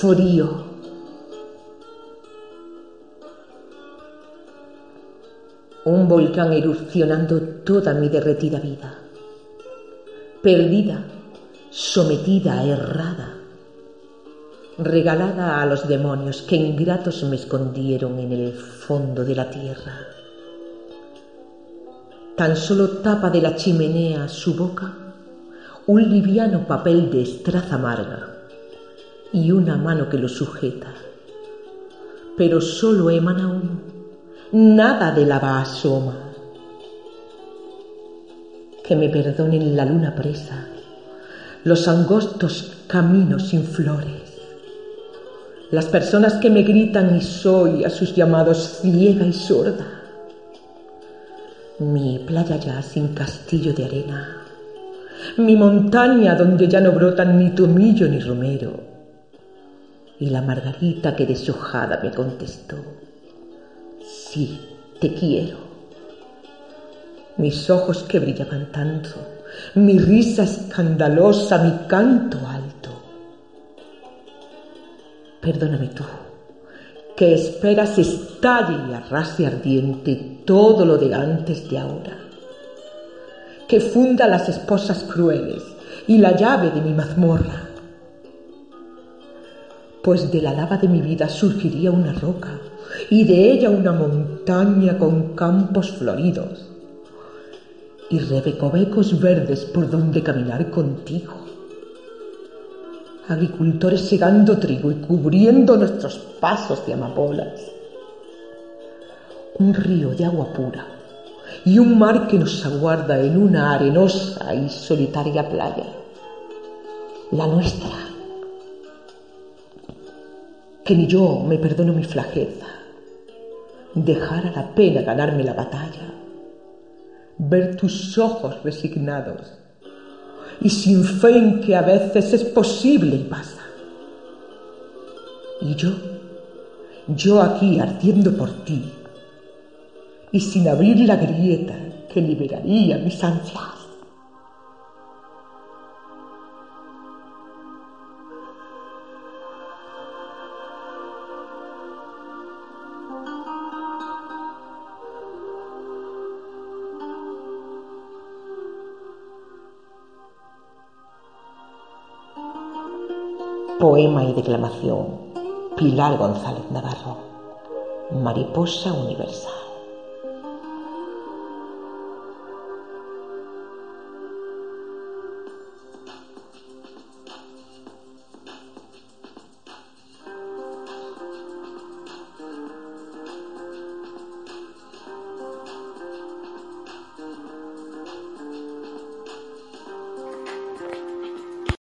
Frío. Un volcán erupcionando toda mi derretida vida. Perdida, sometida, errada. Regalada a los demonios que ingratos me escondieron en el fondo de la tierra. Tan solo tapa de la chimenea su boca un liviano papel de estraza amarga y una mano que lo sujeta. Pero solo emana humo, nada de lava asoma. Que me perdonen la luna presa, los angostos caminos sin flores, las personas que me gritan y soy a sus llamados ciega y sorda. Mi playa ya sin castillo de arena, mi montaña donde ya no brotan ni tomillo ni romero, y la margarita que deshojada me contestó, sí, te quiero. Mis ojos que brillaban tanto, mi risa escandalosa, mi canto alto. Perdóname tú, que esperas estalle y arrase ardiente todo lo de antes de ahora, que funda las esposas crueles y la llave de mi mazmorra pues de la lava de mi vida surgiría una roca y de ella una montaña con campos floridos y rebecovecos verdes por donde caminar contigo. Agricultores segando trigo y cubriendo nuestros pasos de amapolas. Un río de agua pura y un mar que nos aguarda en una arenosa y solitaria playa. La nuestra que ni yo me perdono mi flajeza, dejar a la pena ganarme la batalla, ver tus ojos resignados y sin fe en que a veces es posible y pasa. Y yo, yo aquí ardiendo por ti y sin abrir la grieta que liberaría mis ansias. Poema y declamación. Pilar González Navarro. Mariposa Universal.